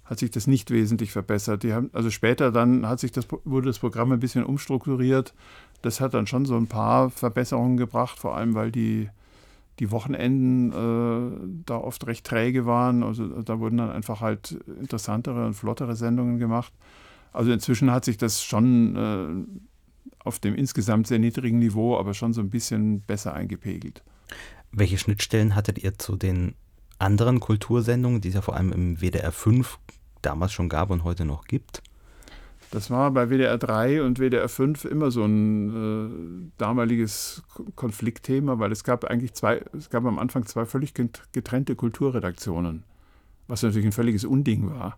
hat sich das nicht wesentlich verbessert. Die haben, also später dann hat sich das, wurde das Programm ein bisschen umstrukturiert. Das hat dann schon so ein paar Verbesserungen gebracht, vor allem weil die, die Wochenenden äh, da oft recht träge waren. Also da wurden dann einfach halt interessantere und flottere Sendungen gemacht. Also inzwischen hat sich das schon äh, auf dem insgesamt sehr niedrigen Niveau, aber schon so ein bisschen besser eingepegelt. Welche Schnittstellen hattet ihr zu den anderen Kultursendungen, die es ja vor allem im WDR 5 damals schon gab und heute noch gibt? Das war bei WDR 3 und WDR 5 immer so ein äh, damaliges Konfliktthema, weil es gab eigentlich zwei, es gab am Anfang zwei völlig getrennte Kulturredaktionen, was natürlich ein völliges Unding war.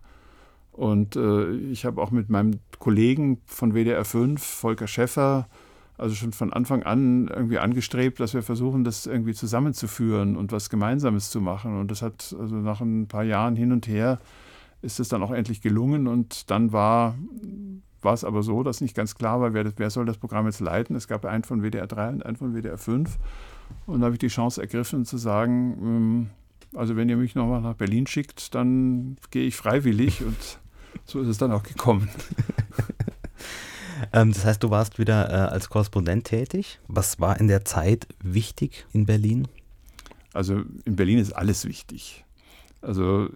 Und äh, ich habe auch mit meinem Kollegen von WDR 5, Volker Schäffer, also schon von Anfang an irgendwie angestrebt, dass wir versuchen, das irgendwie zusammenzuführen und was Gemeinsames zu machen. Und das hat also nach ein paar Jahren hin und her ist es dann auch endlich gelungen. Und dann war, war es aber so, dass nicht ganz klar war, wer, wer soll das Programm jetzt leiten. Es gab einen von WDR 3 und einen von WDR 5. Und da habe ich die Chance ergriffen zu sagen, ähm, also wenn ihr mich nochmal nach Berlin schickt, dann gehe ich freiwillig und so ist es dann auch gekommen. ähm, das heißt, du warst wieder äh, als Korrespondent tätig. Was war in der Zeit wichtig in Berlin? Also in Berlin ist alles wichtig. Also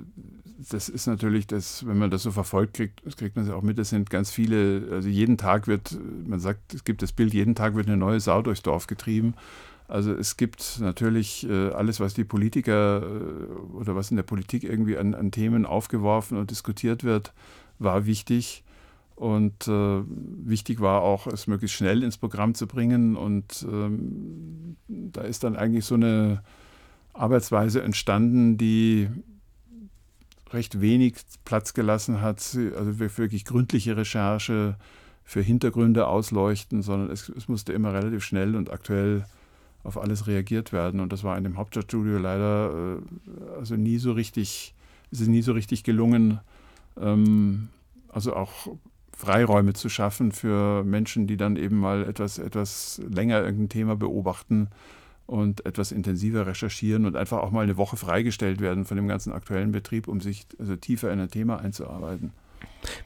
das ist natürlich, das, wenn man das so verfolgt, kriegt, kriegt man es auch mit. Es sind ganz viele, also jeden Tag wird, man sagt, es gibt das Bild, jeden Tag wird eine neue Sau durchs Dorf getrieben. Also es gibt natürlich äh, alles, was die Politiker äh, oder was in der Politik irgendwie an, an, Themen aufgeworfen und diskutiert wird, war wichtig. Und äh, wichtig war auch, es möglichst schnell ins Programm zu bringen. Und ähm, da ist dann eigentlich so eine Arbeitsweise entstanden, die recht wenig Platz gelassen hat, also wirklich gründliche Recherche für Hintergründe ausleuchten, sondern es, es musste immer relativ schnell und aktuell auf alles reagiert werden. Und das war in dem Hauptstadtstudio leider äh, also nie so richtig, ist es nie so richtig gelungen, ähm, also auch Freiräume zu schaffen für Menschen, die dann eben mal etwas, etwas länger irgendein Thema beobachten und etwas intensiver recherchieren und einfach auch mal eine Woche freigestellt werden von dem ganzen aktuellen Betrieb, um sich also tiefer in ein Thema einzuarbeiten.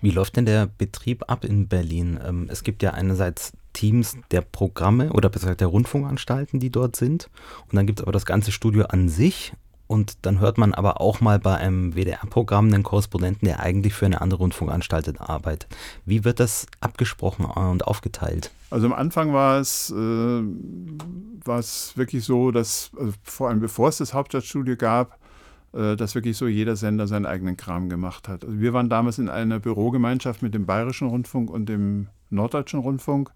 Wie läuft denn der Betrieb ab in Berlin? Ähm, es gibt ja einerseits Teams der Programme oder besser der Rundfunkanstalten, die dort sind. Und dann gibt es aber das ganze Studio an sich. Und dann hört man aber auch mal bei einem WDR-Programm einen Korrespondenten, der eigentlich für eine andere Rundfunkanstalt arbeitet. Wie wird das abgesprochen und aufgeteilt? Also am Anfang war es, äh, war es wirklich so, dass, also vor allem bevor es das Hauptstadtstudio gab, äh, dass wirklich so jeder Sender seinen eigenen Kram gemacht hat. Also wir waren damals in einer Bürogemeinschaft mit dem Bayerischen Rundfunk und dem Norddeutschen Rundfunk.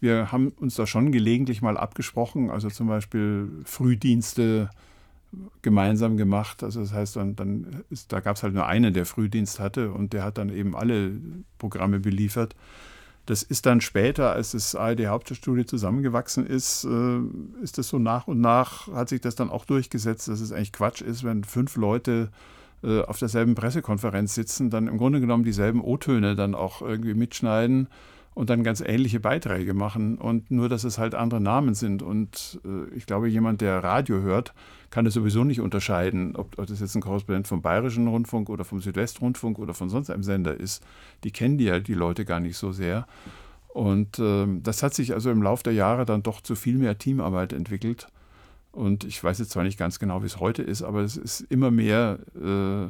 Wir haben uns da schon gelegentlich mal abgesprochen, also zum Beispiel Frühdienste gemeinsam gemacht. Also das heißt, dann, dann ist, da gab es halt nur einen, der Frühdienst hatte und der hat dann eben alle Programme beliefert. Das ist dann später, als das ARD-Hauptstadtstudio zusammengewachsen ist, äh, ist das so nach und nach, hat sich das dann auch durchgesetzt, dass es eigentlich Quatsch ist, wenn fünf Leute äh, auf derselben Pressekonferenz sitzen, dann im Grunde genommen dieselben O-Töne dann auch irgendwie mitschneiden und dann ganz ähnliche Beiträge machen und nur, dass es halt andere Namen sind. Und äh, ich glaube, jemand, der Radio hört, kann es sowieso nicht unterscheiden, ob, ob, das jetzt ein Korrespondent vom Bayerischen Rundfunk oder vom Südwestrundfunk oder von sonst einem Sender ist. Die kennen die ja die Leute gar nicht so sehr. Und äh, das hat sich also im Laufe der Jahre dann doch zu viel mehr Teamarbeit entwickelt. Und ich weiß jetzt zwar nicht ganz genau, wie es heute ist, aber es ist immer mehr, äh,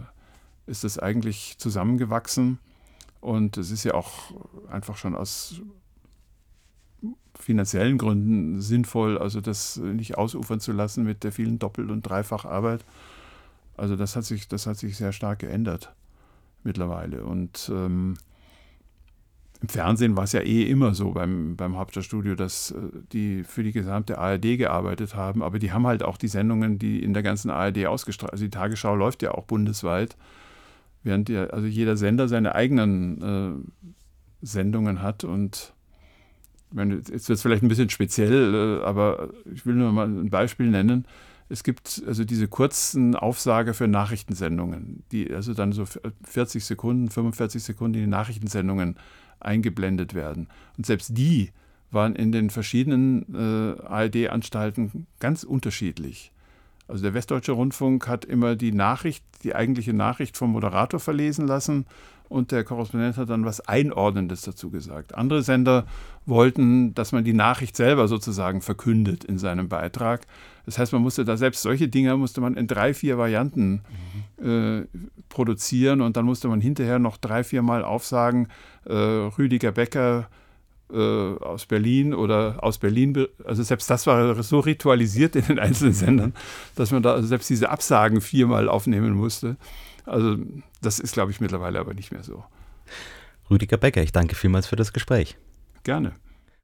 ist es eigentlich zusammengewachsen. Und es ist ja auch einfach schon aus finanziellen Gründen sinnvoll, also das nicht ausufern zu lassen mit der vielen Doppel- und Dreifacharbeit. Also das hat sich, das hat sich sehr stark geändert mittlerweile. Und ähm, im Fernsehen war es ja eh immer so beim, beim Hauptstadtstudio, dass äh, die für die gesamte ARD gearbeitet haben, aber die haben halt auch die Sendungen, die in der ganzen ARD ausgestrahlt, also die Tagesschau läuft ja auch bundesweit während der, also jeder Sender seine eigenen äh, Sendungen hat und meine, jetzt wird es vielleicht ein bisschen speziell, äh, aber ich will nur mal ein Beispiel nennen. Es gibt also diese kurzen Aufsager für Nachrichtensendungen, die also dann so 40 Sekunden, 45 Sekunden in die Nachrichtensendungen eingeblendet werden. Und selbst die waren in den verschiedenen äh, ARD-Anstalten ganz unterschiedlich. Also der Westdeutsche Rundfunk hat immer die Nachricht, die eigentliche Nachricht vom Moderator verlesen lassen und der Korrespondent hat dann was Einordnendes dazu gesagt. Andere Sender wollten, dass man die Nachricht selber sozusagen verkündet in seinem Beitrag. Das heißt, man musste da selbst solche Dinge musste man in drei, vier Varianten äh, produzieren und dann musste man hinterher noch drei, vier Mal aufsagen, äh, Rüdiger Becker äh, aus Berlin oder aus Berlin, also selbst das war so ritualisiert in den einzelnen Sendern, dass man da also selbst diese Absagen viermal aufnehmen musste. Also das ist, glaube ich, mittlerweile aber nicht mehr so. Rüdiger Becker, ich danke vielmals für das Gespräch. Gerne.